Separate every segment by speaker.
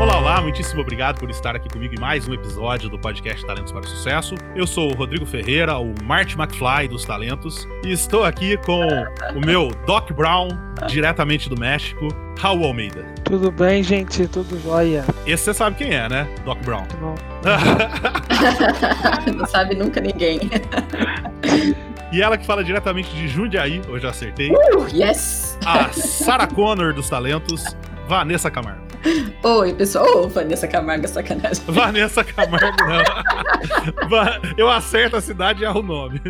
Speaker 1: Olá, olá, muitíssimo obrigado por estar aqui comigo em mais um episódio do podcast Talentos para o Sucesso. Eu sou o Rodrigo Ferreira, o Marty McFly dos talentos, e estou aqui com o meu Doc Brown, diretamente do México, Raul Almeida.
Speaker 2: Tudo bem, gente? Tudo jóia?
Speaker 1: Esse você sabe quem é, né? Doc Brown.
Speaker 2: Não.
Speaker 3: Não sabe nunca ninguém.
Speaker 1: E ela que fala diretamente de Jundiaí, eu já acertei.
Speaker 3: Uh, yes!
Speaker 1: A Sarah Connor dos talentos, Vanessa Camargo.
Speaker 3: Oi, pessoal. Ô, Vanessa Camargo, sacanagem.
Speaker 1: Vanessa Camargo, não. Eu acerto a cidade e erro o nome.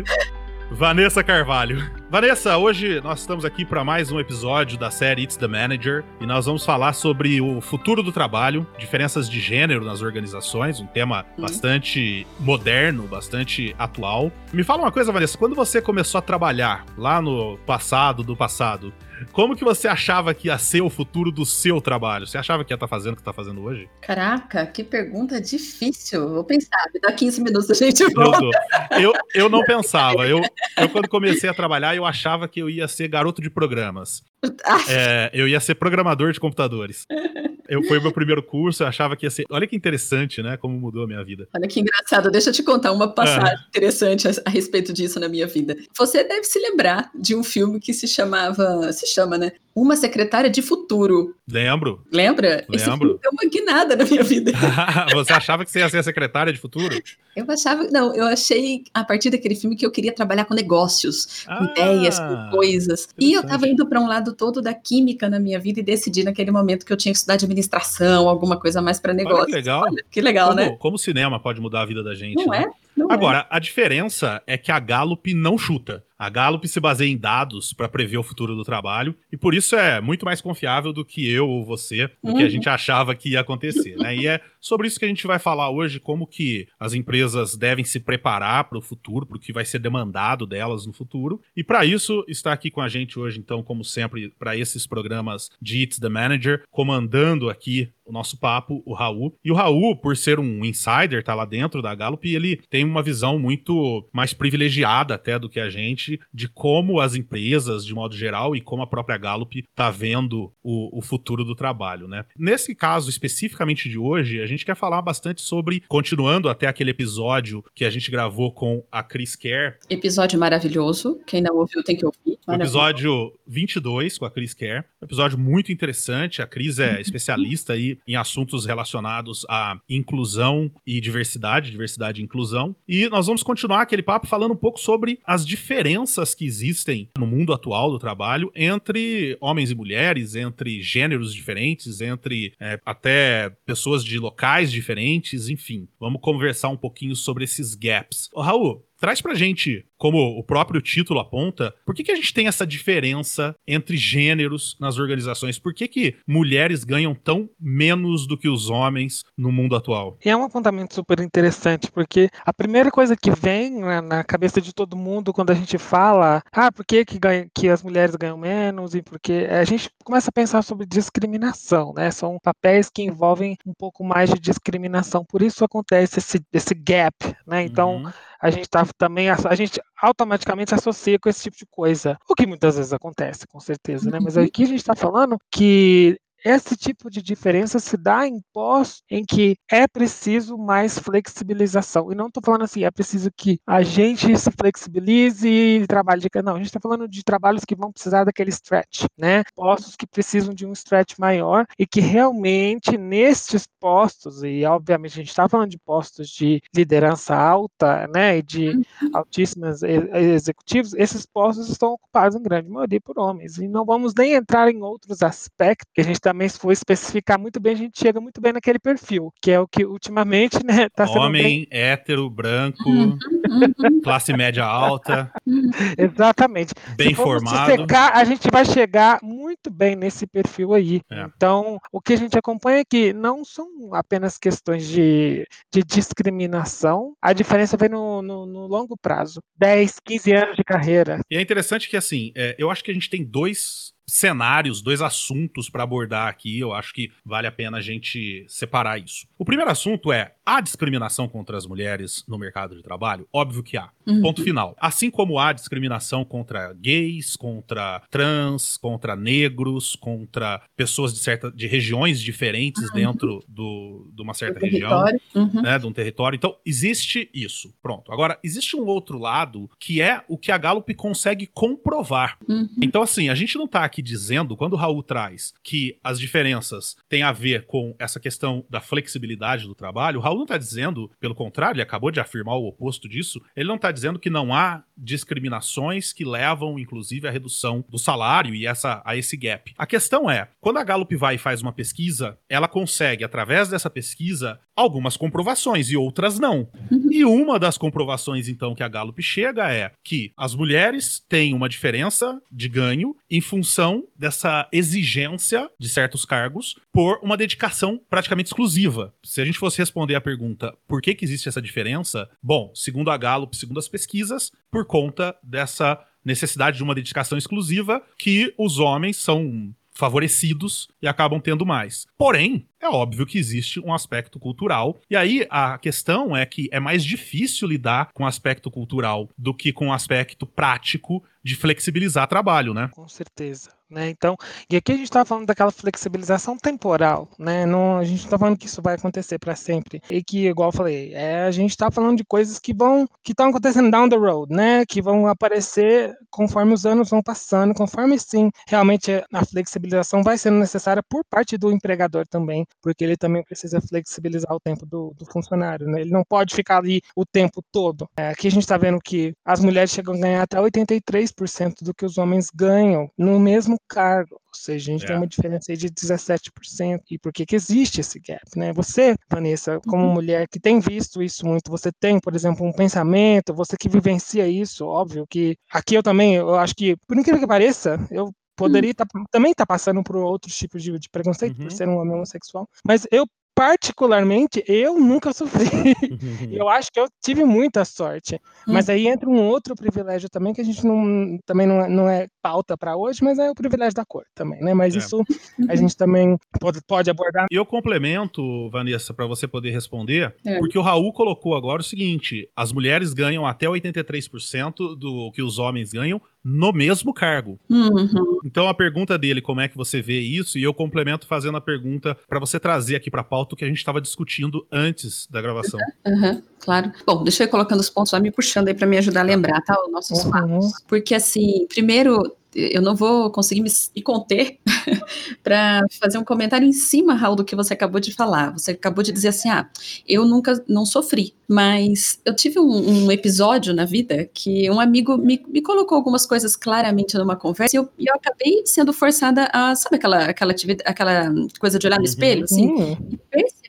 Speaker 1: Vanessa Carvalho. Vanessa, hoje nós estamos aqui para mais um episódio da série It's the Manager e nós vamos falar sobre o futuro do trabalho, diferenças de gênero nas organizações, um tema
Speaker 3: Hum.
Speaker 1: bastante moderno, bastante atual. Me fala uma coisa, Vanessa, quando você começou a trabalhar lá no passado do passado, como que você achava que ia ser o futuro do seu trabalho? Você achava que ia estar fazendo o que está fazendo hoje?
Speaker 3: Caraca, que pergunta difícil. Vou pensar. Me dá 15 minutos, a gente volta.
Speaker 1: eu, eu não pensava. Eu, eu, quando comecei a trabalhar, eu achava que eu ia ser garoto de programas.
Speaker 3: Ah,
Speaker 1: É, eu ia ser programador de computadores. Eu, foi o meu primeiro curso, eu achava que ia ser. Olha que interessante, né? Como mudou a minha vida.
Speaker 3: Olha que engraçado. Deixa eu te contar uma passagem
Speaker 1: Ah.
Speaker 3: interessante a, a respeito disso na minha vida. Você deve se lembrar de um filme que se chamava, se chama, né? Uma Secretária de Futuro.
Speaker 1: Lembro?
Speaker 3: Lembra?
Speaker 1: Lembro.
Speaker 3: deu uma guinada na minha vida.
Speaker 1: você achava que você ia ser a secretária de futuro?
Speaker 3: Eu achava, não, eu achei a partir daquele filme que eu queria trabalhar com negócios, com
Speaker 1: Ah,
Speaker 3: ideias, com coisas. E eu
Speaker 1: interessante.
Speaker 3: tava indo para um lado todo da química na minha vida e decidi naquele momento que eu tinha que estudar administração, alguma coisa mais para
Speaker 1: Olha
Speaker 3: negócio.
Speaker 1: que legal.
Speaker 3: que legal,
Speaker 1: como,
Speaker 3: né?
Speaker 1: como o cinema pode mudar a vida da gente.
Speaker 3: Não
Speaker 1: né?
Speaker 3: é? Não é.
Speaker 1: Agora, a diferença é que a Gallup não chuta. A Gallup se baseia em dados para prever o futuro do trabalho e por isso é muito mais confiável do que eu ou você, do que a
Speaker 3: Uhum.
Speaker 1: gente achava que ia acontecer, né? E é sobre isso que a gente vai falar hoje, como que as empresas devem se preparar para o futuro, para o que vai ser demandado delas no futuro. E para isso está aqui com a gente hoje, então, como sempre, para esses programas de It's the Manager, comandando aqui o nosso papo, o Raul. E o Raul, por ser um insider, tá lá dentro da Gallup, ele tem uma visão muito mais privilegiada até do que a gente de como as empresas, de modo geral, e como a própria Gallup tá vendo o, o futuro do trabalho, né? Nesse caso especificamente de hoje, a gente quer falar bastante sobre, continuando até aquele episódio que a gente gravou com a Chris Kerr,
Speaker 3: Episódio maravilhoso. Quem não ouviu tem que ouvir.
Speaker 1: episódio 22 com a Cris Kerr. Um episódio muito interessante. A Cris é especialista aí em assuntos relacionados à inclusão e diversidade, diversidade e inclusão. E nós vamos continuar aquele papo falando um pouco sobre as diferenças que existem no mundo atual do trabalho entre homens e mulheres, entre gêneros diferentes, entre é, até pessoas de locais diferentes, enfim. Vamos conversar um pouquinho sobre esses gaps. Ô, Raul, Traz pra gente, como o próprio título aponta, por que, que a gente tem essa diferença entre gêneros nas organizações? Por que, que mulheres ganham tão menos do que os homens no mundo atual?
Speaker 2: E é um apontamento super interessante, porque a primeira coisa que vem na, na cabeça de todo mundo quando a gente fala, ah, por que, que, ganha- que as mulheres ganham menos e porque a gente começa a pensar sobre discriminação, né? São papéis que envolvem um pouco mais de discriminação, por isso acontece esse, esse gap, né? Então,
Speaker 1: Uhum.
Speaker 2: a gente tá também a gente automaticamente associa com esse tipo de coisa, o que muitas vezes acontece, com certeza, né? Mas aqui a gente está falando que esse tipo de diferença se dá em pós em que é preciso mais flexibilização. E não estou falando assim, é preciso que a gente se flexibilize e trabalhe de Não, a gente está falando de trabalhos que vão precisar daquele stretch, né? Postos que precisam de um stretch maior e que realmente nestes postos, e obviamente a gente está falando de postos de liderança alta, né? E de altíssimos e- executivos, esses postos estão ocupados em grande maioria por homens. E não vamos nem entrar em outros aspectos, que a gente também, se for especificar muito bem, a gente chega muito bem naquele perfil, que é o que ultimamente né, está sendo bem
Speaker 1: Homem, hétero, branco,
Speaker 3: Uhum, uhum,
Speaker 1: classe média alta.
Speaker 2: Exatamente.
Speaker 1: bem
Speaker 2: Se
Speaker 1: formado.
Speaker 2: dissecar, a gente vai chegar muito bem nesse perfil aí.
Speaker 1: É.
Speaker 2: Então, o que a gente acompanha é que não são apenas questões de, de discriminação, a diferença vem no, no- no longo prazo 10, 15 anos de carreira.
Speaker 1: E é interessante que, assim, é, eu acho que a gente tem dois cenários, dois assuntos para abordar aqui. Eu acho que vale a pena a gente separar isso. O primeiro assunto é: há discriminação contra as mulheres no mercado de trabalho? Óbvio que há. Uhum. Ponto final. Assim como há discriminação contra gays, contra trans, contra negros, contra pessoas de, certa, de regiões diferentes uhum. dentro do, de uma certa região, uhum. né, de um território. Então, existe isso. Pronto. Agora, existe um outro lado que é o que a Gallup consegue comprovar. Uhum. Então, assim, a gente não está aqui dizendo, quando o Raul traz que as diferenças têm a ver com essa questão da flexibilidade do trabalho, o Raul não está dizendo, pelo contrário, ele acabou de afirmar o oposto disso, ele não está dizendo que não há discriminações que levam, inclusive, à redução do salário e essa, a esse gap. A questão é, quando a Gallup vai e faz uma pesquisa, ela consegue, através dessa pesquisa, algumas comprovações e outras não. Uhum. E uma das comprovações, então, que a Gallup chega é que as mulheres têm uma diferença de ganho em função dessa exigência de certos cargos por uma dedicação praticamente exclusiva. Se a gente fosse responder a pergunta por que, que existe essa diferença, bom, segundo a Gallup, segundo as pesquisas, por conta dessa necessidade de uma dedicação exclusiva que os homens são favorecidos e acabam tendo mais. Porém, é óbvio que existe um aspecto cultural. E aí a questão é que é mais difícil lidar com o aspecto cultural do que com o aspecto prático de flexibilizar trabalho, né?
Speaker 2: Com certeza. Né? Então, e aqui a gente está falando daquela flexibilização temporal, né? Não, a gente está falando que isso vai acontecer para sempre e que, igual eu falei, é, a gente está falando de coisas que vão, que estão acontecendo down the road, né? Que vão aparecer conforme os anos vão passando, conforme sim, realmente a flexibilização vai sendo necessária por parte do empregador também, porque ele também precisa flexibilizar o tempo do, do funcionário, né? Ele não pode ficar ali o tempo todo. É, aqui a gente está vendo que as mulheres chegam a ganhar até 83% do que os homens ganham no mesmo cargo. Ou seja, a gente é. tem uma diferença aí de 17%. E por que, que existe esse gap? Né? Você, Vanessa, como uhum. mulher que tem visto isso muito, você tem, por exemplo, um pensamento, você que vivencia isso, óbvio que aqui eu também, eu acho que, por incrível que pareça, eu poderia tá, também estar tá passando por outros tipos de, de preconceito, uhum. por ser um homem homossexual, mas eu particularmente, eu nunca sofri. eu acho que eu tive muita sorte. Mas aí entra um outro privilégio também, que a gente não, também não, é, não é pauta para hoje, mas é o privilégio da cor também, né? Mas é. isso a gente também pode, pode abordar.
Speaker 1: E eu complemento, Vanessa, para você poder responder, é. porque o Raul colocou agora o seguinte: as mulheres ganham até 83% do que os homens ganham no mesmo cargo. Uhum. Então a pergunta dele, como é que você vê isso? E eu complemento fazendo a pergunta para você trazer aqui para a pauta o que a gente estava discutindo antes da gravação.
Speaker 3: Uhum, claro. Bom, deixa eu ir colocando os pontos, vai me puxando aí para me ajudar a lembrar, tá? Os nossos uhum. Fatos. Porque assim, primeiro eu não vou conseguir me, conter para fazer um comentário em cima, Raul, do que você acabou de falar. Você acabou de dizer assim: ah, eu nunca não sofri, mas eu tive um, um episódio na vida que um amigo me, me, colocou algumas coisas claramente numa conversa e eu, eu acabei sendo forçada a, sabe aquela, aquela, aquela coisa de olhar no espelho, assim, uhum. e perceber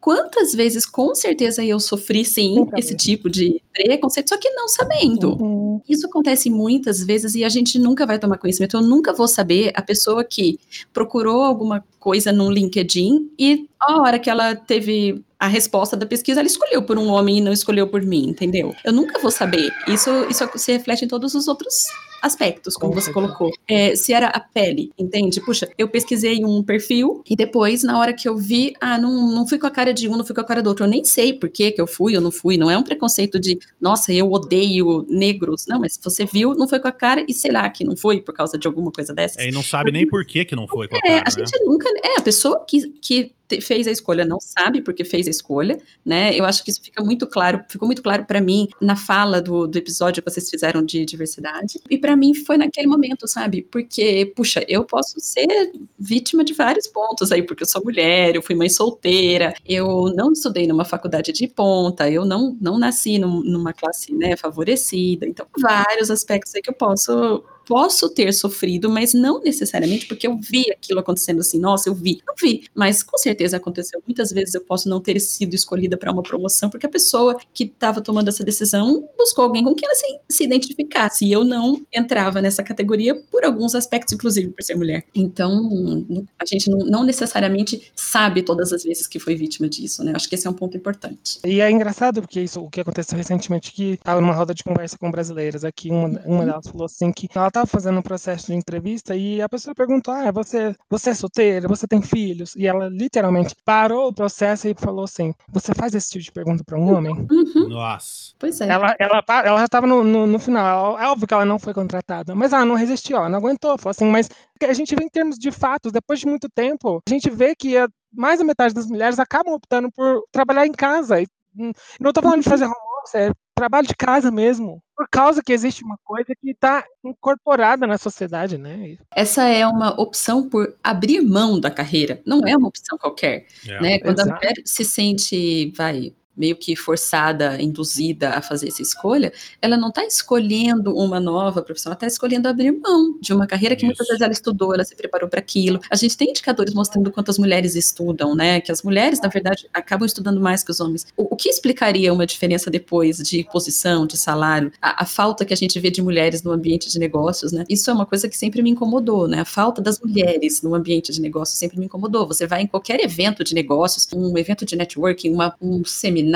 Speaker 3: quantas vezes, com certeza, eu sofri sim esse tipo de preconceito, só que não sabendo. Uhum. Isso acontece muitas vezes e a gente nunca vai tomar conhecimento. Eu nunca vou saber a pessoa que procurou alguma coisa no LinkedIn e a hora que ela teve a resposta da pesquisa, ela escolheu por um homem e não escolheu por mim, entendeu? Eu nunca vou saber. Isso, isso se reflete em todos os outros aspectos, como você colocou. É, se era a pele, entende? Puxa, eu pesquisei um perfil e depois, na hora que eu vi, ah, não, não fui com a cara de um, não fui com a cara do outro. Eu nem sei por que, que eu fui ou não fui. Não é um preconceito de, nossa, eu odeio negros. Não, mas você viu, não foi com a cara e sei lá que não foi por causa de alguma coisa dessa.
Speaker 1: É, e não sabe nem por que, que não foi com a
Speaker 3: é, cara.
Speaker 1: É, a
Speaker 3: gente né? nunca. É, a pessoa que, que fez a escolha não sabe porque fez a escolha, né? Eu acho que isso fica muito claro, ficou muito claro para mim na fala do, do episódio que vocês fizeram de diversidade. E para mim foi naquele momento, sabe? Porque, puxa, eu posso ser vítima de vários pontos aí, porque eu sou mulher, eu fui mãe solteira, eu não estudei numa faculdade de ponta, eu não, não nasci num, numa classe né, favorecida. Então, vários aspectos aí que eu posso posso ter sofrido, mas não necessariamente porque eu vi aquilo acontecendo assim, nossa, eu vi. Não vi, mas com certeza aconteceu. Muitas vezes eu posso não ter sido escolhida para uma promoção porque a pessoa que estava tomando essa decisão buscou alguém com quem ela se, se identificasse. E eu não entrava nessa categoria por alguns aspectos, inclusive por ser mulher. Então, a gente não, não necessariamente sabe todas as vezes que foi vítima disso, né? Acho que esse é um ponto importante.
Speaker 2: E é engraçado porque isso, o que aconteceu recentemente, que estava numa roda de conversa com brasileiras aqui, uma, uma delas falou assim que ela estava fazendo um processo de entrevista e a pessoa perguntou: Ah, você, você é solteira? Você tem filhos? E ela literalmente parou o processo e falou assim: Você faz esse tipo de pergunta para um homem?
Speaker 1: Uhum. Nossa.
Speaker 3: Pois é.
Speaker 2: Ela, ela, ela já estava no, no, no, final. É óbvio que ela não foi contratada, mas ela não resistiu, ela não aguentou. Falou assim: Mas a gente vê em termos de fatos, depois de muito tempo, a gente vê que a, mais da metade das mulheres acabam optando por trabalhar em casa. E, hum, não estou falando de fazer home office, é trabalho de casa mesmo, por causa que existe uma coisa que está incorporada na sociedade, né?
Speaker 3: Essa é uma opção por abrir mão da carreira, não é uma opção qualquer, é. né? Quando Exato. a mulher se sente, vai, meio que forçada, induzida a fazer essa escolha, ela não está escolhendo uma nova profissão, ela está escolhendo abrir mão de uma carreira que Isso. muitas vezes ela estudou, ela se preparou para aquilo. A gente tem indicadores mostrando quantas mulheres estudam, né? Que as mulheres, na verdade, acabam estudando mais que os homens. O, o que explicaria uma diferença depois de posição, de salário? A, a, falta que a gente vê de mulheres no ambiente de negócios, né? Isso é uma coisa que sempre me incomodou, né? A falta das mulheres no ambiente de negócios sempre me incomodou. Você vai em qualquer evento de negócios, um evento de networking, uma, um seminário,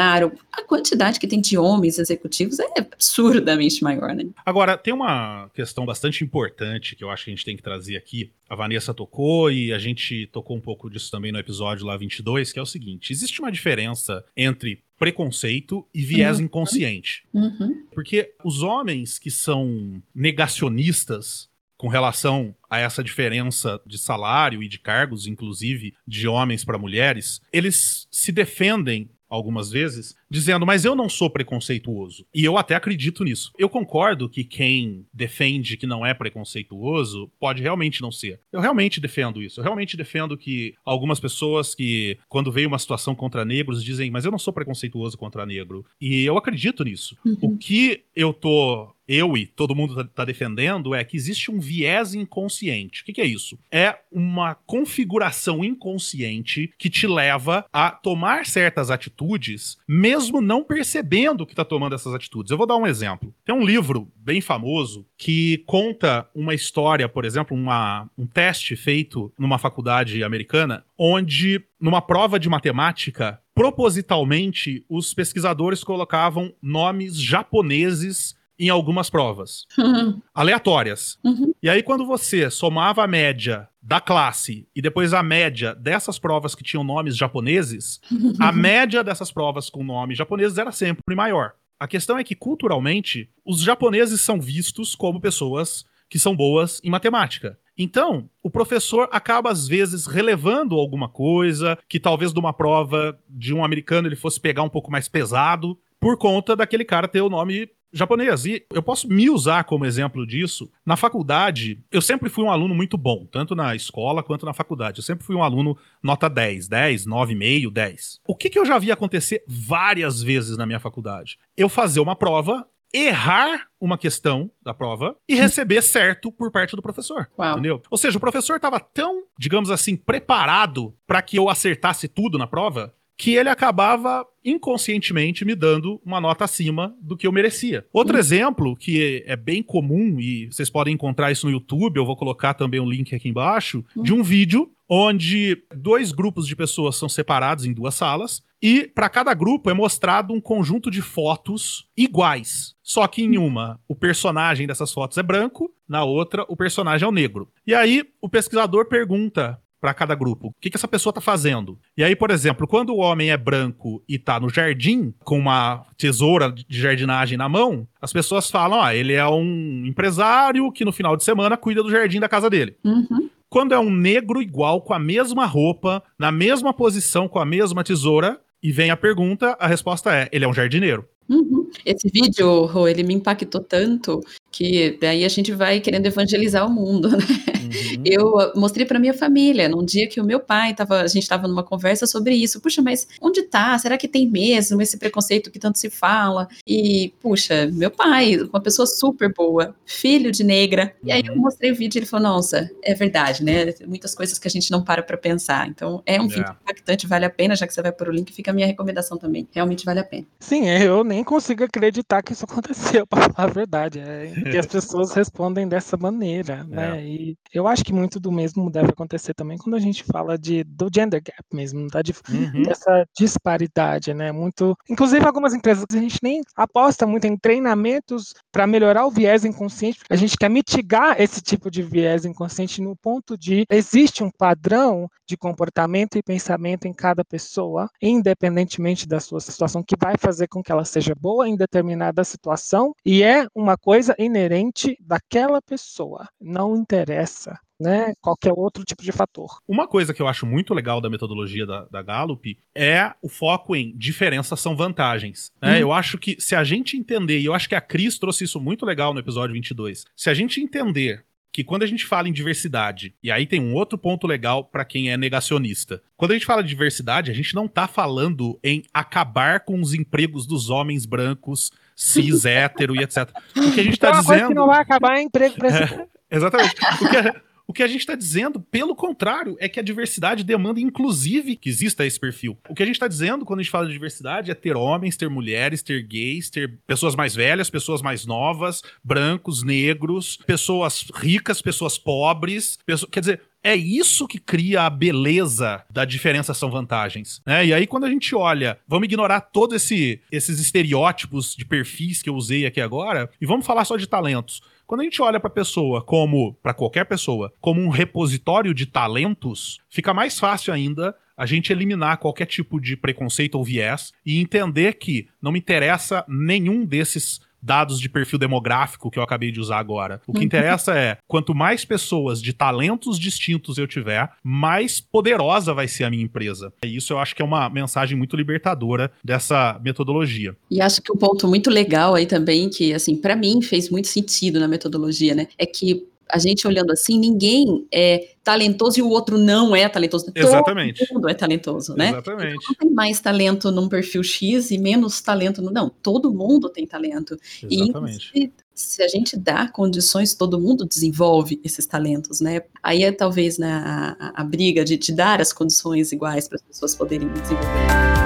Speaker 3: a quantidade que tem de homens executivos é absurdamente maior, né?
Speaker 1: Agora, tem uma questão bastante importante que eu acho que a gente tem que trazer aqui. A Vanessa tocou e a gente tocou um pouco disso também no episódio lá 22, que é o seguinte: existe uma diferença entre preconceito e viés uhum. inconsciente.
Speaker 3: Uhum.
Speaker 1: Porque os homens que são negacionistas com relação a essa diferença de salário e de cargos, inclusive de homens para mulheres, eles se defendem algumas vezes, dizendo, mas eu não sou preconceituoso. E eu até acredito nisso. Eu concordo que quem defende que não é preconceituoso pode realmente não ser. Eu realmente defendo isso. Eu realmente defendo que algumas pessoas que, quando veio uma situação contra negros, dizem, mas eu não sou preconceituoso contra negro. E eu acredito nisso. Uhum. O que eu tô eu e todo mundo está tá defendendo é que existe um viés inconsciente. O que, que, é isso? É uma configuração inconsciente que te leva a tomar certas atitudes, mesmo não percebendo que está tomando essas atitudes. Eu vou dar um exemplo. Tem um livro bem famoso que conta uma história, por exemplo, uma, um teste feito numa faculdade americana, onde, numa prova de matemática, propositalmente, os pesquisadores colocavam nomes japoneses em algumas provas. Uhum. Aleatórias.
Speaker 3: Uhum.
Speaker 1: E aí, quando você somava a média da classe e depois a média dessas provas que tinham nomes japoneses, a média dessas provas com nomes japoneses era sempre maior. A questão é que, culturalmente, os japoneses são vistos como pessoas que são boas em matemática. Então, o professor acaba às vezes relevando alguma coisa que talvez de uma prova de um americano ele fosse pegar um pouco mais pesado por conta daquele cara ter o nome japonês. E eu posso me usar como exemplo disso. Na faculdade, eu sempre fui um aluno muito bom, tanto na escola quanto na faculdade. Eu sempre fui um aluno nota 10, 10, 9,5, 10. O que, que eu já vi acontecer várias vezes na minha faculdade? Eu fazer uma prova, errar uma questão da prova e receber certo por parte do professor. Uau. Entendeu? Ou seja, o professor estava tão, digamos assim, preparado para que eu acertasse tudo na prova que ele acabava inconscientemente me dando uma nota acima do que eu merecia. Outro uhum. exemplo que é bem comum e vocês podem encontrar isso no YouTube, eu vou colocar também um link aqui embaixo, uhum. de um vídeo onde dois grupos de pessoas são separados em duas salas e para cada grupo é mostrado um conjunto de fotos iguais. Só que em uma, o personagem dessas fotos é branco, na outra, o personagem é o negro. E aí, o pesquisador pergunta para cada grupo. O que, que essa pessoa tá fazendo? E aí, por exemplo, quando o homem é branco e tá no jardim com uma tesoura de jardinagem na mão, as pessoas falam: ah, ele é um empresário que no final de semana cuida do jardim da casa dele.
Speaker 3: Uhum.
Speaker 1: Quando é um negro igual, com a mesma roupa, na mesma posição, com a mesma tesoura, e vem a pergunta, a resposta é: ele é um jardineiro.
Speaker 3: Uhum. Esse vídeo, Rô, ele me impactou tanto que daí a gente vai querendo evangelizar o mundo, né? Uhum. Eu ah, mostrei para minha família, num dia que o meu pai tava, a gente estava numa conversa sobre isso. Puxa, mas onde tá? Será que tem mesmo esse preconceito que tanto se fala? E, puxa, meu pai, uma pessoa super boa, filho de negra. Uhum. E aí eu uhum. mostrei o vídeo e ele falou: "Nossa, é verdade, né? Muitas coisas que a gente não para para pensar". Então, é um vídeo é. impactante, vale a pena, já que você vai por o link, fica a minha recomendação também. Realmente vale a pena.
Speaker 2: Sim, eu nem consigo acreditar que isso aconteceu, para falar a verdade. É, que as pessoas respondem dessa maneira, né? É. E eu acho que muito do mesmo deve acontecer também quando a gente fala de, do gender gap mesmo, da, uhum. dessa disparidade, né? Muito, inclusive algumas empresas a gente nem aposta muito em treinamentos para melhorar o viés inconsciente. A gente quer mitigar esse tipo de viés inconsciente no ponto de existe um padrão de comportamento e pensamento em cada pessoa, independentemente da sua situação, que vai fazer com que ela seja boa em determinada situação e é uma coisa inerente daquela pessoa. Não interessa né, qualquer outro tipo de fator.
Speaker 1: Uma coisa que eu acho muito legal da metodologia da, da Gallup é o foco em diferenças são vantagens. Né? Hum. Eu acho que se a gente entender, e eu acho que a Cris trouxe isso muito legal no episódio 22, se a gente entender que quando a gente fala em diversidade, e aí tem um outro ponto legal para quem é negacionista. Quando a gente fala de diversidade, a gente não tá falando em acabar com os empregos dos homens brancos, cis, hétero e etc. O que a gente tá dizendo. Coisa que
Speaker 2: não vai acabar é emprego pra esse
Speaker 1: é, Exatamente. O que, o que a gente está dizendo, pelo contrário, é que a diversidade demanda, inclusive, que exista esse perfil. O que a gente está dizendo quando a gente fala de diversidade é ter homens, ter mulheres, ter gays, ter pessoas mais velhas, pessoas mais novas, brancos, negros, pessoas ricas, pessoas pobres. Pessoas... Quer dizer, é isso que cria a beleza da diferenciação vantagens. Né? E aí, quando a gente olha, vamos ignorar todos esse, esses estereótipos de perfis que eu usei aqui agora e vamos falar só de talentos. Quando a gente olha para a pessoa como, para qualquer pessoa, como um repositório de talentos, fica mais fácil ainda a gente eliminar qualquer tipo de preconceito ou viés e entender que não me interessa nenhum desses dados de perfil demográfico que eu acabei de usar agora. O que uhum. interessa é, quanto mais pessoas de talentos distintos eu tiver, mais poderosa vai ser a minha empresa. E isso eu acho que é uma mensagem muito libertadora dessa metodologia.
Speaker 3: E acho que um ponto muito legal aí também, que assim, para mim fez muito sentido na metodologia, né? É que a gente olhando assim, ninguém é talentoso e o outro não é talentoso.
Speaker 1: Exatamente.
Speaker 3: Todo mundo é talentoso, né?
Speaker 1: Exatamente. Então,
Speaker 3: não tem mais talento num perfil X e menos talento no. Não, todo mundo tem talento.
Speaker 1: Exatamente.
Speaker 3: E se a gente dá condições, todo mundo desenvolve esses talentos, né? Aí é talvez né, a, a briga de, de dar as condições iguais para as pessoas poderem desenvolver.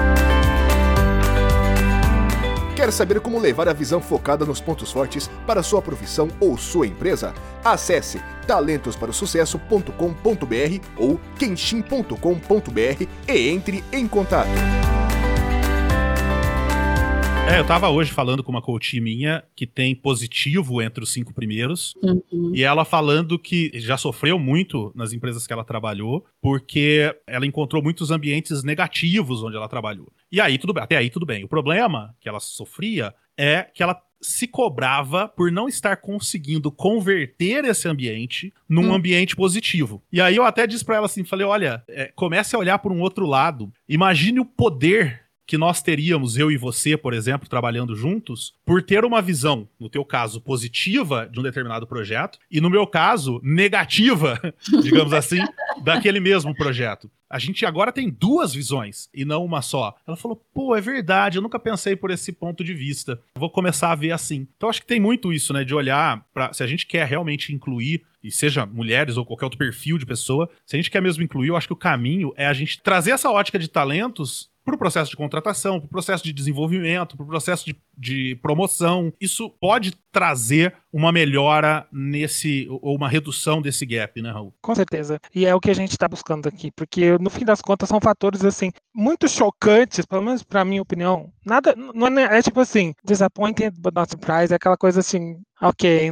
Speaker 4: Quer saber como levar a visão focada nos pontos fortes para sua profissão ou sua empresa? Acesse talentosparosucesso.com.br ou kenshin.com.br e entre em contato.
Speaker 1: É, eu tava hoje falando com uma coach minha que tem positivo entre os cinco primeiros. Uhum. E ela falando que já sofreu muito nas empresas que ela trabalhou, porque ela encontrou muitos ambientes negativos onde ela trabalhou. E aí, tudo bem, até aí tudo bem. O problema que ela sofria é que ela se cobrava por não estar conseguindo converter esse ambiente num hum. ambiente positivo. E aí eu até disse para ela assim, falei, olha, é, comece a olhar por um outro lado. Imagine o poder que nós teríamos, eu e você, por exemplo, trabalhando juntos, por ter uma visão, no teu caso, positiva de um determinado projeto, e no meu caso, negativa, digamos assim, daquele mesmo projeto. A gente agora tem duas visões e não uma só. Ela falou: pô, é verdade, eu nunca pensei por esse ponto de vista. vou começar a ver assim. Então acho que tem muito isso, né? De olhar para se a gente quer realmente incluir, e seja mulheres ou qualquer outro perfil de pessoa, se a gente quer mesmo incluir, eu acho que o caminho é a gente trazer essa ótica de talentos para o processo de contratação, para o processo de desenvolvimento, para o processo de, de, promoção. Isso pode trazer uma melhora nesse, ou uma redução desse gap, né, Raul?
Speaker 2: Com certeza. E é o que a gente está buscando aqui, porque no fim das contas são fatores, assim, muito chocantes, pelo menos para minha opinião. Nada, não é, é tipo assim, disappointing but not surprised, é aquela coisa assim, Ok,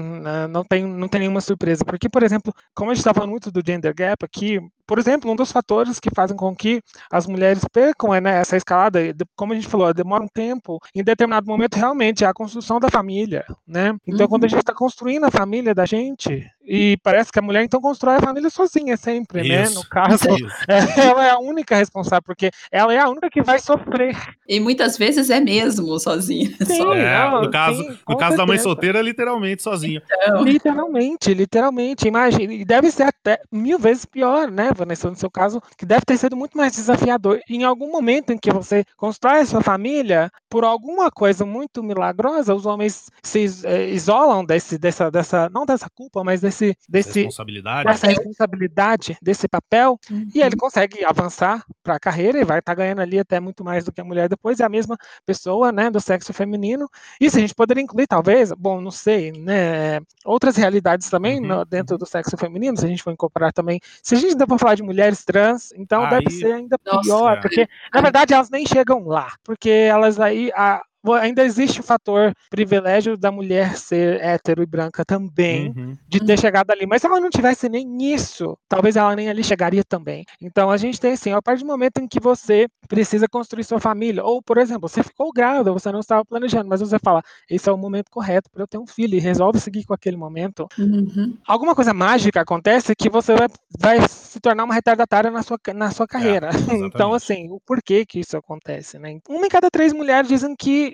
Speaker 2: não tem, não tem nenhuma surpresa. Porque, por exemplo, como a gente está falando muito do gender gap aqui, por exemplo, um dos fatores que fazem com que as mulheres percam é, né, essa escalada, como a gente falou, demora um tempo, em determinado momento, realmente, é a construção da família, né? Então, uhum. quando a uhum. gente está construindo a família da gente, e parece que a mulher então constrói a família sozinha sempre, né? Isso, né? No caso, ela é a única responsável, porque ela é a única que vai sofrer.
Speaker 3: E muitas vezes é mesmo sozinha.
Speaker 1: Sim, é, no caso, sim, no caso da mãe solteira, é literalmente sozinha.
Speaker 2: Então... Literalmente, literalmente. Imagina, e deve ser até mil vezes pior, né, Vanessa, no seu caso, que deve ter sido muito mais desafiador. Em algum momento em que você constrói a sua família, por alguma coisa muito milagrosa, os homens se é, isolam desse, dessa, dessa, não dessa culpa, mas desse desse, desse
Speaker 1: responsabilidade.
Speaker 2: dessa responsabilidade, desse papel,
Speaker 3: Uhum.
Speaker 2: e ele consegue avançar para a carreira e vai estar ganhando ali até muito mais do que a mulher depois, é a mesma pessoa, né, do sexo feminino. Isso a gente poderia incluir, talvez, bom, não sei, né, outras realidades também
Speaker 1: Uhum,
Speaker 2: no- dentro do sexo feminino, se a gente for incorporar também. Se a gente ainda for falar de mulheres trans, então deve
Speaker 1: Aí-
Speaker 2: ser ainda
Speaker 3: Nossa,
Speaker 2: pior,
Speaker 1: é.
Speaker 2: porque na verdade elas nem chegam lá, porque elas aí a- ainda existe o fator privilégio da mulher ser hétero e branca também,
Speaker 1: Uhum.
Speaker 2: de ter chegado ali. Mas se ela não tivesse nem isso, talvez ela nem ali chegaria também. Então a gente tem assim, a partir do momento em que você precisa construir sua família, ou por exemplo, você ficou grávida, você não estava planejando, mas você fala, esse é o momento correto para eu ter um filho e resolve seguir com aquele momento.
Speaker 3: Uhum.
Speaker 2: Alguma coisa mágica acontece que você vai, vai se tornar uma retardatária na sua, na sua carreira. então
Speaker 1: exatamente.
Speaker 2: assim, o porquê que isso acontece, né? Uma em cada três mulheres dizem que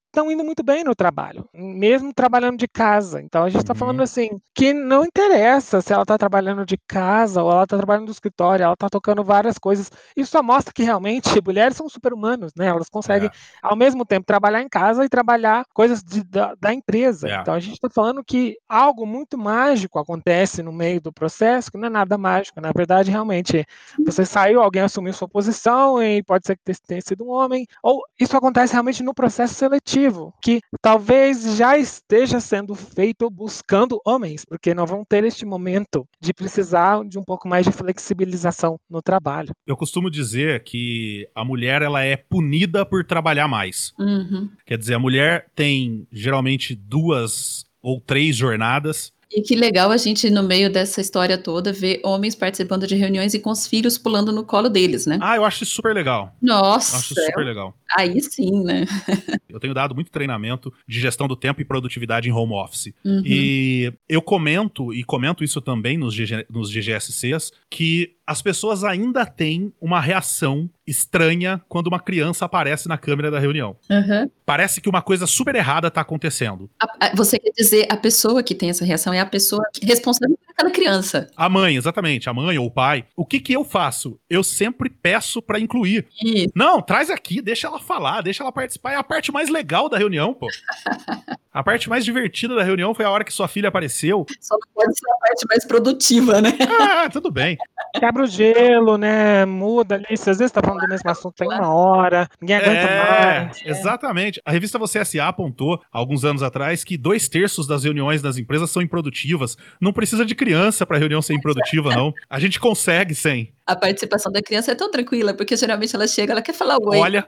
Speaker 2: estão indo muito bem no trabalho, mesmo trabalhando de casa. Então a gente está
Speaker 1: Uhum.
Speaker 2: falando assim que não interessa se ela está trabalhando de casa ou ela está trabalhando no escritório, ela está tocando várias coisas. Isso só mostra que realmente mulheres são super-humanos, né? Elas conseguem
Speaker 1: É.
Speaker 2: ao mesmo tempo trabalhar em casa e trabalhar coisas de- da, da empresa.
Speaker 1: É.
Speaker 2: Então a gente está falando que algo muito mágico acontece no meio do processo, que não é nada mágico. Na verdade, realmente, você saiu, alguém assumiu sua posição e pode ser que tenha sido um homem, ou isso acontece realmente no processo seletivo, que talvez já esteja sendo feito buscando homens, porque não vão ter este momento de precisar de um pouco mais de flexibilização no trabalho.
Speaker 1: Eu costumo dizer que a mulher ela é punida por trabalhar mais.
Speaker 3: Uhum.
Speaker 1: Quer dizer, a mulher tem geralmente duas ou três jornadas.
Speaker 3: E que legal a gente, no meio dessa história toda, ver homens participando de reuniões e com os filhos pulando no colo deles, né?
Speaker 1: Ah, eu acho isso super legal. Eu
Speaker 3: Nossa,
Speaker 1: acho isso super legal.
Speaker 3: aí sim, né?
Speaker 1: Eu tenho dado muito treinamento de gestão do tempo e produtividade em home office.
Speaker 3: Uhum.
Speaker 1: E eu comento, e comento isso também nos, GG nos GGSCs, que as pessoas ainda têm uma reação estranha quando uma criança aparece na câmera da reunião.
Speaker 3: Uhum.
Speaker 1: Parece que uma coisa super errada tá acontecendo.
Speaker 3: A- a- você quer dizer, a pessoa que tem essa reação é a pessoa que- responsável por aquela criança.
Speaker 1: A mãe, exatamente, a mãe ou o pai. O que que eu faço? Eu sempre peço pra incluir.
Speaker 3: E
Speaker 1: Não, traz aqui, deixa ela falar, deixa ela participar. É a parte mais legal da reunião, pô. A parte mais divertida da reunião foi a hora que sua filha apareceu.
Speaker 3: só não pode ser a parte mais produtiva, né?
Speaker 1: Ah, tudo bem.
Speaker 2: Quebra o gelo, né? Muda ali. Se às vezes tá falando do mesmo assunto tem uma hora, ninguém aguenta
Speaker 1: É,
Speaker 2: mais.
Speaker 1: exatamente. A revista Você SA apontou, alguns anos atrás, que dois terços das reuniões das empresas são improdutivas. Não precisa de criança pra reunião ser improdutiva, não. A gente consegue sem.
Speaker 3: A participação da criança é tão tranquila, porque geralmente ela chega, ela quer falar oi
Speaker 1: Olha,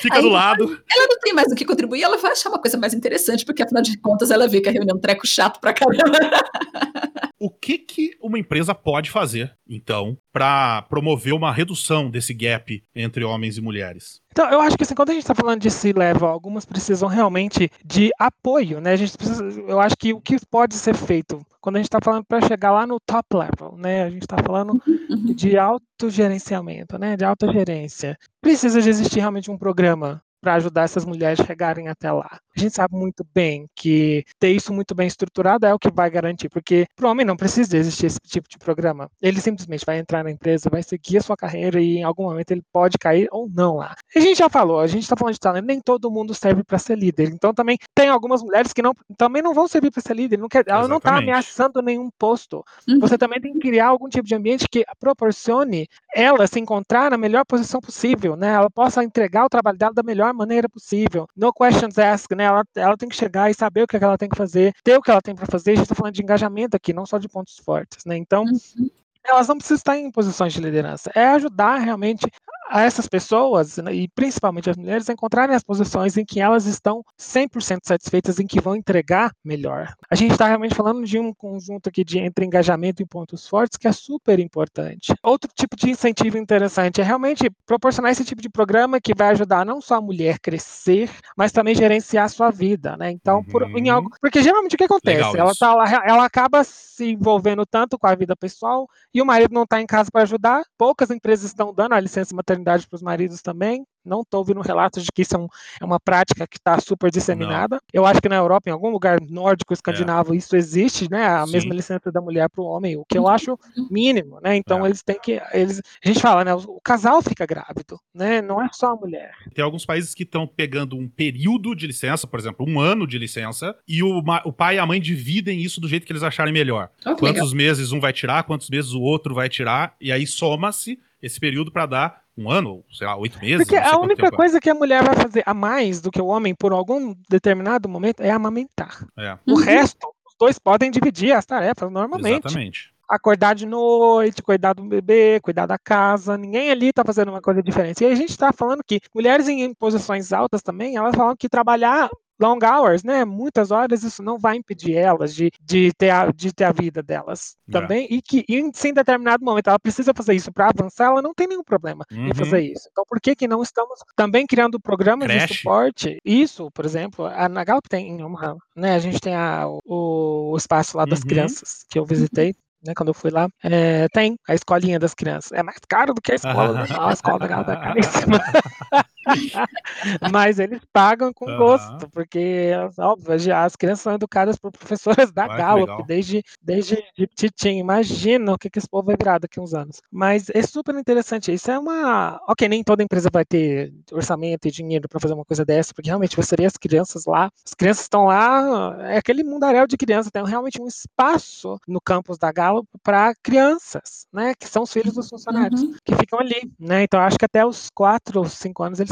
Speaker 1: fica
Speaker 3: Aí
Speaker 1: do lado.
Speaker 3: ela não tem mais o que contribuir, ela vai achar uma coisa mais interessante, porque afinal de contas ela vê que a reunião é um treco chato pra caramba.
Speaker 1: O que, que uma empresa pode fazer, então, pra promover uma redução desse gap entre homens e mulheres?
Speaker 2: Então, eu acho que assim, quando a gente está falando de C-level, algumas precisam realmente de apoio, né? A gente precisa, eu acho que o que pode ser feito quando a gente está falando para chegar lá no top level, né? A gente está falando
Speaker 3: Uhum.
Speaker 2: de autogerenciamento, né? De autogerência. Precisa de existir realmente um programa para ajudar essas mulheres a chegarem até lá. A gente sabe muito bem que ter isso muito bem estruturado é o que vai garantir, porque para o homem não precisa existir esse tipo de programa. Ele simplesmente vai entrar na empresa, vai seguir a sua carreira e em algum momento ele pode cair ou não lá. A gente já falou, a gente está falando de talento, nem todo mundo serve para ser líder. Então também tem algumas mulheres que não, também não vão servir para ser líder. Não quer, ela não está ameaçando nenhum posto.
Speaker 3: Uhum.
Speaker 2: Você também tem que criar algum tipo de ambiente que proporcione ela se encontrar na melhor posição possível, né? Ela possa entregar o trabalho dela da melhor maneira possível. No questions asked, né? Ela, ela tem que chegar e saber o que, é que ela tem que fazer, ter o que ela tem para fazer. A gente está falando de engajamento aqui, não só de pontos fortes, né? Então,
Speaker 3: Uhum.
Speaker 2: elas não precisam estar em posições de liderança. É ajudar realmente a essas pessoas, né, e principalmente as mulheres, encontrarem as posições em que elas estão 100% satisfeitas, em que vão entregar melhor. A gente está realmente falando de um conjunto aqui de entre engajamento e pontos fortes que é super importante. Outro tipo de incentivo interessante é realmente proporcionar esse tipo de programa que vai ajudar não só a mulher crescer, mas também gerenciar a sua vida, né? Então, por, em
Speaker 1: Uhum.
Speaker 2: algo, porque geralmente o que acontece? Ela tá lá, ela acaba se envolvendo tanto com a vida pessoal e o marido não está em casa para ajudar. Poucas empresas estão dando a licença maternidade maternidade para os maridos também. Não estou ouvindo relatos de que isso é, um, é uma prática que está super disseminada. Não. Eu acho que na Europa, em algum lugar nórdico, escandinavo, é. isso existe, né? A Sim. mesma licença da mulher para o homem, o que eu acho mínimo, né? Então é. eles têm que. Eles, a gente fala, né? O, casal fica grávido, né? Não é só a mulher.
Speaker 1: Tem alguns países que estão pegando um período de licença, por exemplo, um ano de licença, e o, o pai e a mãe dividem isso do jeito que eles acharem melhor. Oh, quantos legal. meses um vai tirar, quantos meses o outro vai tirar, e aí soma-se esse período para dar um ano, sei lá, oito meses.
Speaker 2: Porque a única tempo. É. coisa que a mulher vai fazer a mais do que o homem por algum determinado momento é amamentar. É. O uhum. resto, os dois podem dividir as tarefas normalmente.
Speaker 1: Exatamente.
Speaker 2: Acordar de noite, cuidar do bebê, cuidar da casa, ninguém ali está fazendo uma coisa diferente. E a gente está falando que mulheres em posições altas também, elas falam que trabalhar long hours, né? Muitas horas isso não vai impedir elas de, de, ter, a, de ter a vida delas é. também. E que em, em determinado momento ela precisa fazer isso para avançar, ela não tem nenhum problema uhum. em fazer isso. Então, por que, que não estamos também criando programas Crash. de suporte? Isso, por exemplo, a, na Gallup tem uma, né? A gente tem a, o, o espaço lá das uhum. crianças que eu visitei né, quando eu fui lá, é, tem a escolinha das crianças. É mais caro do que a escola, né? a escola da galera é caríssima. Mas eles pagam com gosto, porque, óbvio, as crianças são educadas por professoras da Vai, Gallup desde, desde de Titim. Imagina o que, que esse povo vai virar daqui a uns anos. Mas é super interessante. Isso é uma. Ok, nem toda empresa vai ter orçamento e dinheiro para fazer uma coisa dessa, porque realmente você teria as crianças lá. As crianças estão lá, é aquele mundaréu de crianças, tem realmente um espaço no campus da Gallup para crianças, né, que são os filhos dos funcionários, uhum. que ficam ali, né, então acho que até os quatro ou cinco anos eles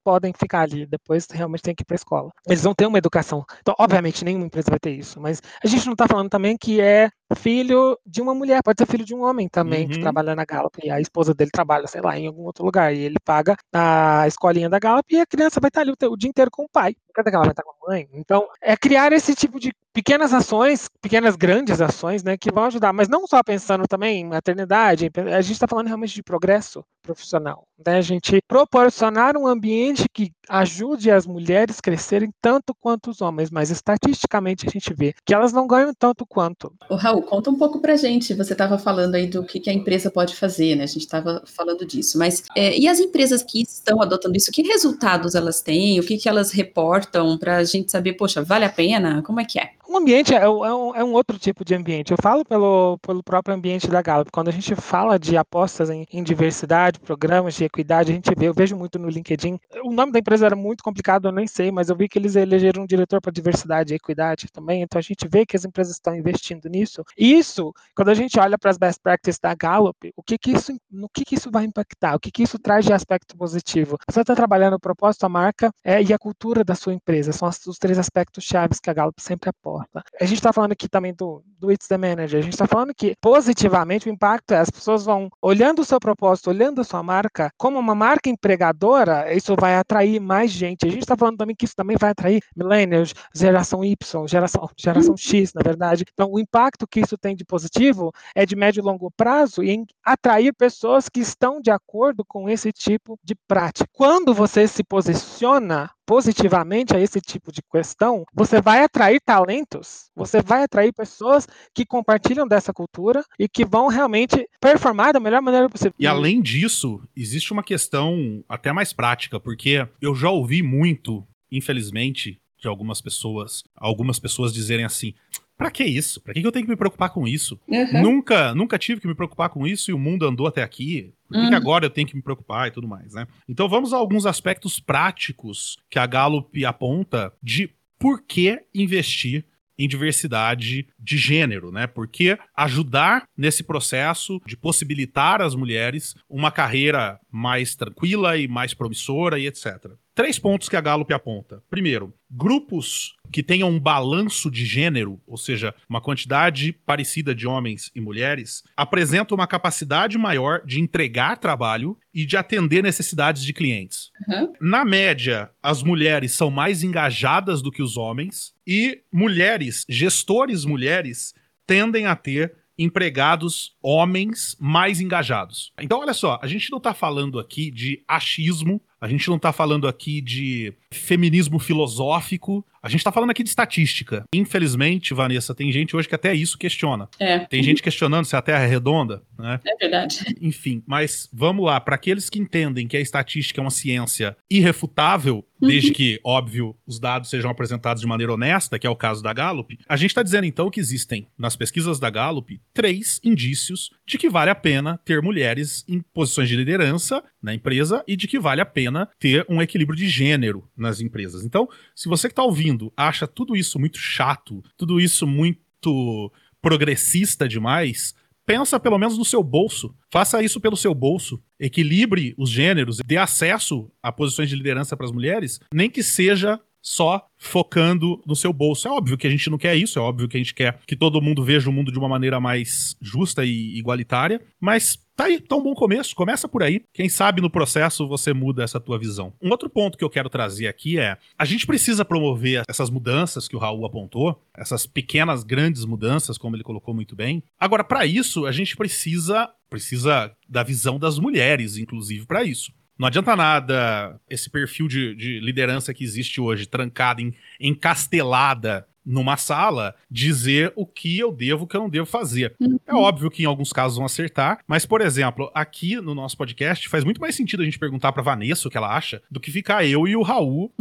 Speaker 2: podem ficar ali, depois realmente tem que ir para a escola. Eles vão ter uma educação. Então, obviamente, nenhuma empresa vai ter isso, mas a gente não está falando também que é filho de uma mulher, pode ser filho de um homem também, uhum. que trabalha na Gallup, e a esposa dele trabalha, sei lá, em algum outro lugar, e ele paga a escolinha da Gallup e a criança vai estar ali o, dia inteiro com o pai. Cada que ela vai estar com a mãe. Então, é criar esse tipo de pequenas ações, pequenas grandes ações, né, que vão ajudar, mas não só pensando também em maternidade, a gente está falando realmente de progresso profissional, né, a gente proporcionar um ambiente que ajude as mulheres a crescerem tanto quanto os homens, mas estatisticamente a gente vê que elas não ganham tanto quanto.
Speaker 3: O Raul, conta um pouco pra gente, você estava falando aí do que, que, a empresa pode fazer, né, a gente estava falando disso, mas é, e as empresas que estão adotando isso, que resultados elas têm, o que, que elas reportam para a gente saber, poxa, vale a pena, como é que é?
Speaker 2: O ambiente é, é, um, é, um, outro tipo de ambiente. Eu falo pelo, pelo próprio ambiente da Gallup. Quando a gente fala de apostas em, em, diversidade, programas de equidade, a gente vê, eu vejo muito no LinkedIn. O nome da empresa era muito complicado, eu nem sei, mas eu vi que eles elegeram um diretor para diversidade e equidade também. Então a gente vê que as empresas estão investindo nisso. E isso, quando a gente olha para as best practices da Gallup, o que que isso, no que, que isso vai impactar? O que, que isso traz de aspecto positivo? Você está trabalhando o propósito, a marca é, e a cultura da sua empresa. São os três aspectos chaves que a Gallup sempre aporta. A gente está falando aqui também do, do It's the Manager. A gente está falando que positivamente o impacto é as pessoas vão olhando o seu propósito, olhando a sua marca como uma marca empregadora, isso vai atrair mais gente. A gente está falando também que isso também vai atrair millennials, geração Y, geração, geração X, na verdade. Então, o impacto que isso tem de positivo é de médio e longo prazo e em atrair pessoas que estão de acordo com esse tipo de prática. Quando você se posiciona positivamente a esse tipo de questão, você vai atrair talentos, você vai atrair pessoas que compartilham dessa cultura e que vão realmente performar da melhor maneira possível.
Speaker 1: E além disso, existe uma questão até mais prática, porque eu já ouvi muito, infelizmente, de algumas pessoas, algumas pessoas dizerem assim: Pra que isso? Pra que eu tenho que me preocupar com isso? Uhum. Nunca, nunca tive que me preocupar com isso e o mundo andou até aqui. Por que, uhum. que, agora eu tenho que me preocupar e tudo mais, né? Então vamos a alguns aspectos práticos que a Gallup aponta de por que investir em diversidade de gênero, né? Porque ajudar nesse processo de possibilitar às mulheres uma carreira mais tranquila e mais promissora e etc. Três pontos que a Gallup aponta. Primeiro, grupos que tenham um balanço de gênero, ou seja, uma quantidade parecida de homens e mulheres, apresentam uma capacidade maior de entregar trabalho e de atender necessidades de clientes. Uhum. Na média, as mulheres são mais engajadas do que os homens e mulheres, gestores mulheres, tendem a ter empregados homens mais engajados. Então, olha só, a gente não está falando aqui de achismo a gente não está falando aqui de feminismo filosófico, a gente está falando aqui de estatística. Infelizmente, Vanessa, tem gente hoje que até isso questiona.
Speaker 3: É.
Speaker 1: Tem gente questionando se a Terra é redonda, né?
Speaker 3: É verdade.
Speaker 1: Enfim, mas vamos lá, para aqueles que entendem que a estatística é uma ciência irrefutável, uhum. desde que, óbvio, os dados sejam apresentados de maneira honesta, que é o caso da Gallup, a gente está dizendo então que existem, nas pesquisas da Gallup, três indícios de que vale a pena ter mulheres em posições de liderança na empresa e de que vale a pena ter um equilíbrio de gênero nas empresas. Então, se você que está ouvindo acha tudo isso muito chato, tudo isso muito progressista demais, pensa pelo menos no seu bolso. Faça isso pelo seu bolso. Equilibre os gêneros, dê acesso a posições de liderança para as mulheres, nem que seja só focando no seu bolso. É óbvio que a gente não quer isso, é óbvio que a gente quer que todo mundo veja o mundo de uma maneira mais justa e igualitária, mas tá aí, tá um bom começo, começa por aí. Quem sabe no processo você muda essa tua visão. Um outro ponto que eu quero trazer aqui é, a gente precisa promover essas mudanças que o Raul apontou, essas pequenas, grandes mudanças, como ele colocou muito bem. Agora, para isso, a gente precisa precisa da visão das mulheres, inclusive, para isso. Não adianta nada esse perfil de, de liderança que existe hoje, trancada, encastelada numa sala, dizer o que eu devo, o que eu não devo fazer. Uhum. É óbvio que em alguns casos vão acertar, mas, por exemplo, aqui no nosso podcast faz muito mais sentido a gente perguntar pra Vanessa o que ela acha do que ficar eu e o Raul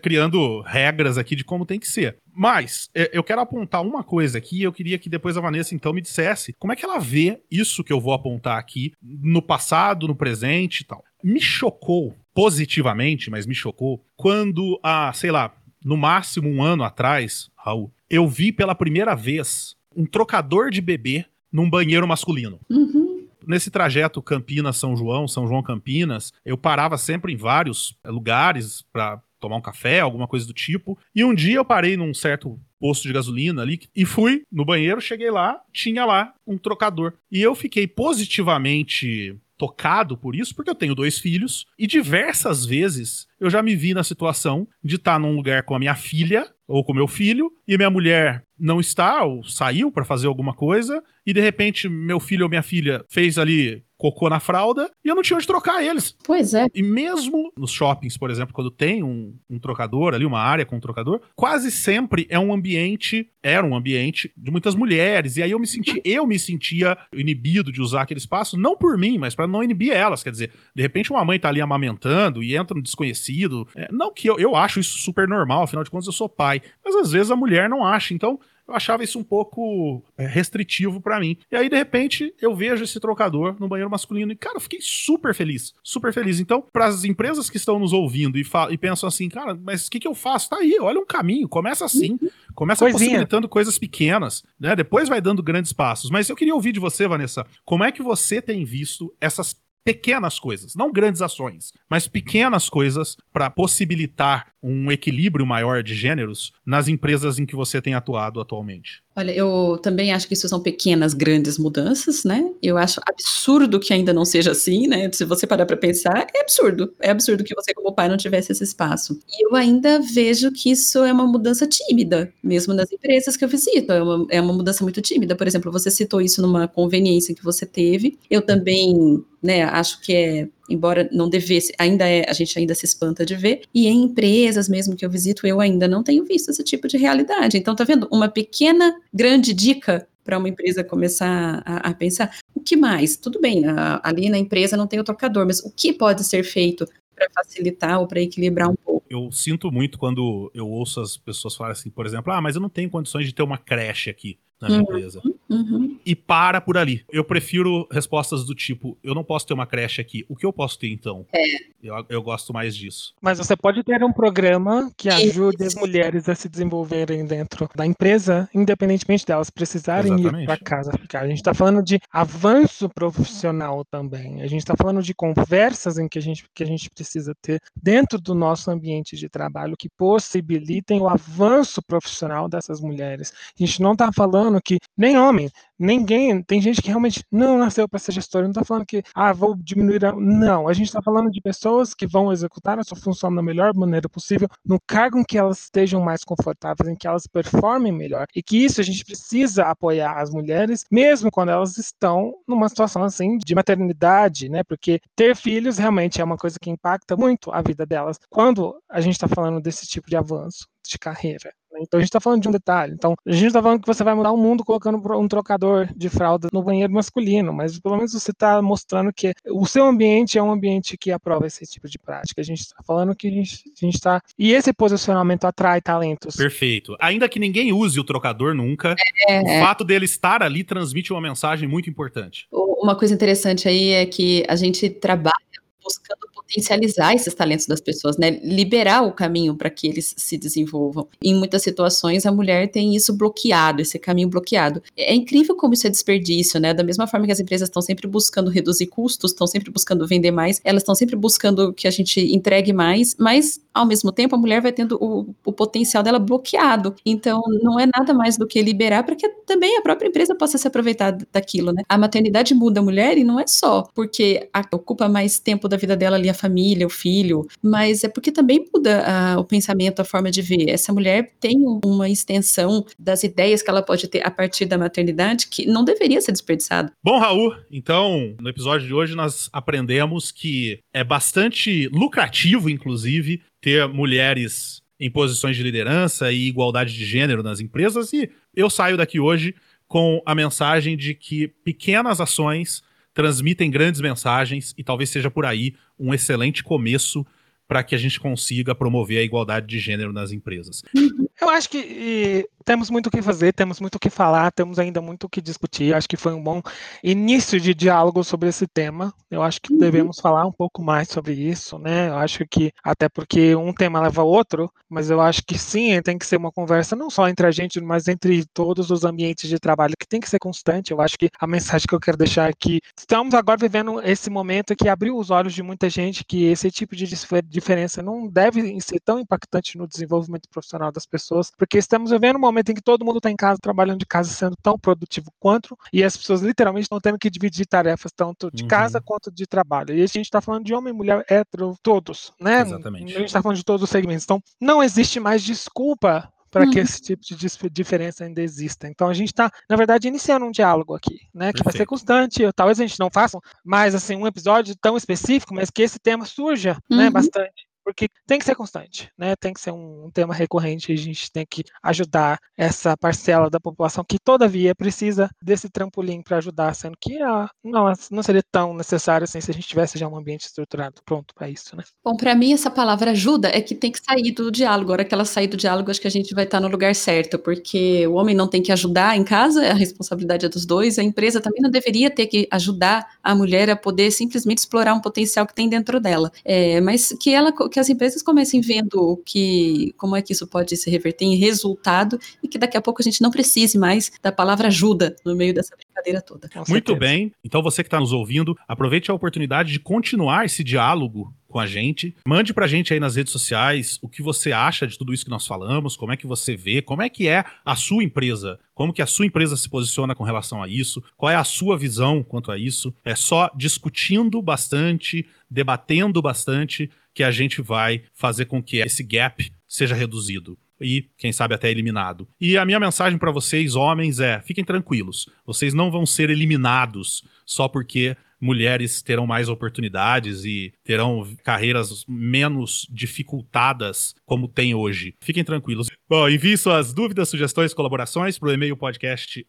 Speaker 1: criando regras aqui de como tem que ser. Mas é, eu quero apontar uma coisa aqui, eu queria que depois a Vanessa então me dissesse como é que ela vê isso que eu vou apontar aqui no passado, no presente e tal. Me chocou positivamente, mas me chocou quando há, sei lá, no máximo um ano atrás, Raul, eu vi pela primeira vez um trocador de bebê num banheiro masculino.
Speaker 3: Uhum.
Speaker 1: Nesse trajeto Campinas-São João, São João-Campinas, eu parava sempre em vários lugares para tomar um café, alguma coisa do tipo. E um dia eu parei num certo posto de gasolina ali e fui no banheiro, cheguei lá, tinha lá um trocador. E eu fiquei positivamente tocado por isso, porque eu tenho dois filhos e diversas vezes eu já me vi na situação de estar num lugar com a minha filha ou com meu filho e minha mulher não está ou saiu para fazer alguma coisa e de repente meu filho ou minha filha fez ali cocô na fralda e eu não tinha onde trocar eles.
Speaker 3: Pois é.
Speaker 1: E mesmo nos shoppings, por exemplo, quando tem um, um trocador ali, uma área com um trocador, quase sempre é um ambiente, era um ambiente de muitas mulheres. E aí eu me senti, eu me sentia inibido de usar aquele espaço, não por mim, mas para não inibir elas. Quer dizer, de repente uma mãe tá ali amamentando e entra um desconhecido. É, não que eu, eu acho isso super normal, afinal de contas eu sou pai. Mas às vezes a mulher não acha. Então, eu achava isso um pouco é, restritivo para mim. E aí, de repente, eu vejo esse trocador no banheiro masculino e, cara, eu fiquei super feliz. Super feliz. Então, para as empresas que estão nos ouvindo e, e pensam assim, cara, mas o que, que eu faço? Tá aí, olha um caminho, começa assim. Começa Coisinha. possibilitando coisas pequenas, né? Depois vai dando grandes passos. Mas eu queria ouvir de você, Vanessa, como é que você tem visto essas pequenas coisas, não grandes ações, mas pequenas coisas para possibilitar um equilíbrio maior de gêneros nas empresas em que você tem atuado atualmente?
Speaker 3: Olha, eu também acho que isso são pequenas, grandes mudanças, né? Eu acho absurdo que ainda não seja assim, né? Se você parar para pensar, é absurdo. É absurdo que você, como pai, não tivesse esse espaço. E eu ainda vejo que isso é uma mudança tímida, mesmo nas empresas que eu visito. É uma, é uma mudança muito tímida. Por exemplo, você citou isso numa conveniência que você teve. Eu também, né, acho que é embora não devesse, ainda é, a gente ainda se espanta de ver, e em empresas mesmo que eu visito, eu ainda não tenho visto esse tipo de realidade. Então, tá vendo? Uma pequena, grande dica para uma empresa começar a, a, pensar, o que mais? Tudo bem, a, ali na empresa não tem o trocador, mas o que pode ser feito para facilitar ou para equilibrar um pouco?
Speaker 1: Eu sinto muito quando eu ouço as pessoas falarem assim, por exemplo, ah, mas eu não tenho condições de ter uma creche aqui na minha uhum, empresa.
Speaker 3: Uhum.
Speaker 1: E para por ali. Eu prefiro respostas do tipo: eu não posso ter uma creche aqui. O que eu posso ter então?
Speaker 3: É.
Speaker 1: Eu, eu gosto mais disso.
Speaker 2: Mas você pode ter um programa que ajude as mulheres a se desenvolverem dentro da empresa, independentemente delas precisarem Exatamente. ir para casa ficar. A gente está falando de avanço profissional também. A gente está falando de conversas em que a, gente, que a gente precisa ter dentro do nosso ambiente de trabalho que possibilitem o avanço profissional dessas mulheres. A gente não está falando que nem homem Ninguém, tem gente que realmente não nasceu para ser gestor. Não está falando que, ah, vou diminuir. A... Não, a gente está falando de pessoas que vão executar a sua função da melhor maneira possível, no cargo em que elas estejam mais confortáveis, em que elas performem melhor. E que isso a gente precisa apoiar as mulheres, mesmo quando elas estão numa situação assim de maternidade, né? Porque ter filhos realmente é uma coisa que impacta muito a vida delas. Quando a gente está falando desse tipo de avanço de carreira. Né? Então a gente está falando de um detalhe. Então a gente está falando que você vai mudar o mundo colocando um trocador de fralda no banheiro masculino, mas pelo menos você está mostrando que o seu ambiente é um ambiente que aprova esse tipo de prática. A gente está falando que a gente está. E esse posicionamento atrai talentos.
Speaker 1: Perfeito. Ainda que ninguém use o trocador nunca, é, o é. fato dele estar ali transmite uma mensagem muito importante.
Speaker 3: Uma coisa interessante aí é que a gente trabalha buscando potencializar esses talentos das pessoas, né? Liberar o caminho para que eles se desenvolvam. Em muitas situações, a mulher tem isso bloqueado, esse caminho bloqueado. É incrível como isso é desperdício, né? Da mesma forma que as empresas estão sempre buscando reduzir custos, estão sempre buscando vender mais, elas estão sempre buscando que a gente entregue mais, mas ao mesmo tempo a mulher vai tendo o, o potencial dela bloqueado. Então, não é nada mais do que liberar para que também a própria empresa possa se aproveitar daquilo, né? A maternidade muda a mulher e não é só porque ocupa mais tempo da vida dela ali a família, o filho, mas é porque também muda uh, o pensamento, a forma de ver. Essa mulher tem uma extensão das ideias que ela pode ter a partir da maternidade que não deveria ser desperdiçada.
Speaker 1: Bom, Raul, então, no episódio de hoje nós aprendemos que é bastante lucrativo, inclusive, ter mulheres em posições de liderança e igualdade de gênero nas empresas e eu saio daqui hoje com a mensagem de que pequenas ações transmitem grandes mensagens e talvez seja por aí um excelente começo para que a gente consiga promover a igualdade de gênero nas empresas.
Speaker 2: Eu acho que temos muito o que fazer, temos muito o que falar, temos ainda muito o que discutir. Acho que foi um bom início de diálogo sobre esse tema. Eu acho que uhum. devemos falar um pouco mais sobre isso, né? Eu acho que, até porque um tema leva ao outro, mas eu acho que sim, tem que ser uma conversa não só entre a gente, mas entre todos os ambientes de trabalho, que tem que ser constante. Eu acho que a mensagem que eu quero deixar é que estamos agora vivendo esse momento que abriu os olhos de muita gente que esse tipo de diferença não deve ser tão impactante no desenvolvimento profissional das pessoas, porque estamos vivendo um momento em que todo mundo está em casa, trabalhando de casa, sendo tão produtivo quanto, e as pessoas literalmente estão tendo que dividir tarefas tanto de uhum. casa quanto de trabalho. E a gente está falando de homem, mulher, hétero, todos, né?
Speaker 1: Exatamente.
Speaker 2: A gente está falando de todos os segmentos. Então, não existe mais desculpa para que uhum. esse tipo de diferença ainda exista. Então a gente está, na verdade, iniciando um diálogo aqui, né? Que Perfeito. vai ser constante. Talvez a gente não faça mais assim um episódio tão específico, mas que esse tema surja, né, uhum. né, bastante porque tem que ser constante, né? Tem que ser um, tema recorrente. A gente tem que ajudar essa parcela da população que todavia precisa desse trampolim para ajudar, sendo que ah, não, não seria tão necessário assim se a gente tivesse já um ambiente estruturado pronto para isso, né?
Speaker 3: Bom, para mim essa palavra ajuda é que tem que sair do diálogo. Agora que ela sair do diálogo, acho que a gente vai estar no lugar certo, porque o homem não tem que ajudar em casa, a responsabilidade é dos dois. A empresa também não deveria ter que ajudar a mulher a poder simplesmente explorar um potencial que tem dentro dela, é, mas que ela que as empresas comecem vendo que como é que isso pode se reverter em resultado e que daqui a pouco a gente não precise mais da palavra ajuda no meio dessa brincadeira toda.
Speaker 1: Muito bem. Então você que está nos ouvindo, aproveite a oportunidade de continuar esse diálogo com a gente. Mande pra gente aí nas redes sociais o que você acha de tudo isso que nós falamos, como é que você vê, como é que é a sua empresa, como que a sua empresa se posiciona com relação a isso, qual é a sua visão quanto a isso. É só discutindo bastante, debatendo bastante que a gente vai fazer com que esse gap seja reduzido e, quem sabe, até eliminado. E a minha mensagem para vocês, homens, é: fiquem tranquilos. Vocês não vão ser eliminados só porque mulheres terão mais oportunidades e terão carreiras menos dificultadas como tem hoje. Fiquem tranquilos. Bom, envie suas dúvidas, sugestões, colaborações para o e-mail podcast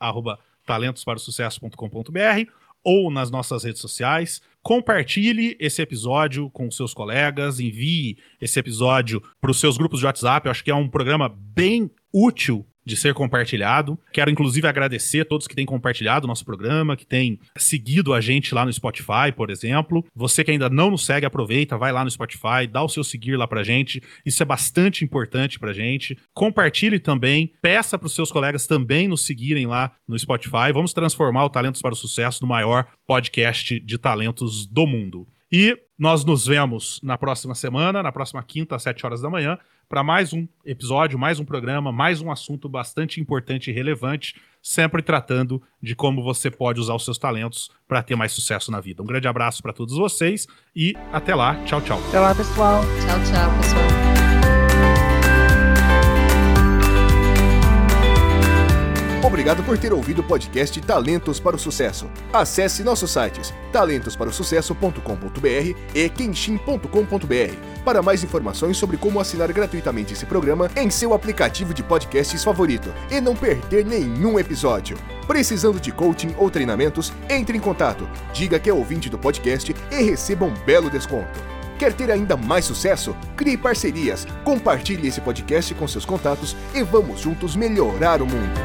Speaker 1: ou nas nossas redes sociais. Compartilhe esse episódio com seus colegas, envie esse episódio para os seus grupos de WhatsApp. Eu acho que é um programa bem útil de ser compartilhado. Quero inclusive agradecer a todos que têm compartilhado o nosso programa, que têm seguido a gente lá no Spotify, por exemplo. Você que ainda não nos segue, aproveita, vai lá no Spotify, dá o seu seguir lá pra gente. Isso é bastante importante pra gente. Compartilhe também, peça para os seus colegas também nos seguirem lá no Spotify. Vamos transformar o Talentos para o Sucesso no maior podcast de talentos do mundo. E nós nos vemos na próxima semana, na próxima quinta, às 7 horas da manhã, para mais um episódio, mais um programa, mais um assunto bastante importante e relevante, sempre tratando de como você pode usar os seus talentos para ter mais sucesso na vida. Um grande abraço para todos vocês e até lá. Tchau, tchau.
Speaker 2: Até lá, pessoal.
Speaker 3: Tchau, tchau, pessoal.
Speaker 4: Obrigado por ter ouvido o podcast Talentos para o Sucesso. Acesse nossos sites talentosparosucesso.com.br e kenshin.com.br para mais informações sobre como assinar gratuitamente esse programa em seu aplicativo de podcasts favorito e não perder nenhum episódio. Precisando de coaching ou treinamentos, entre em contato, diga que é ouvinte do podcast e receba um belo desconto. Quer ter ainda mais sucesso? Crie parcerias, compartilhe esse podcast com seus contatos e vamos juntos melhorar o mundo.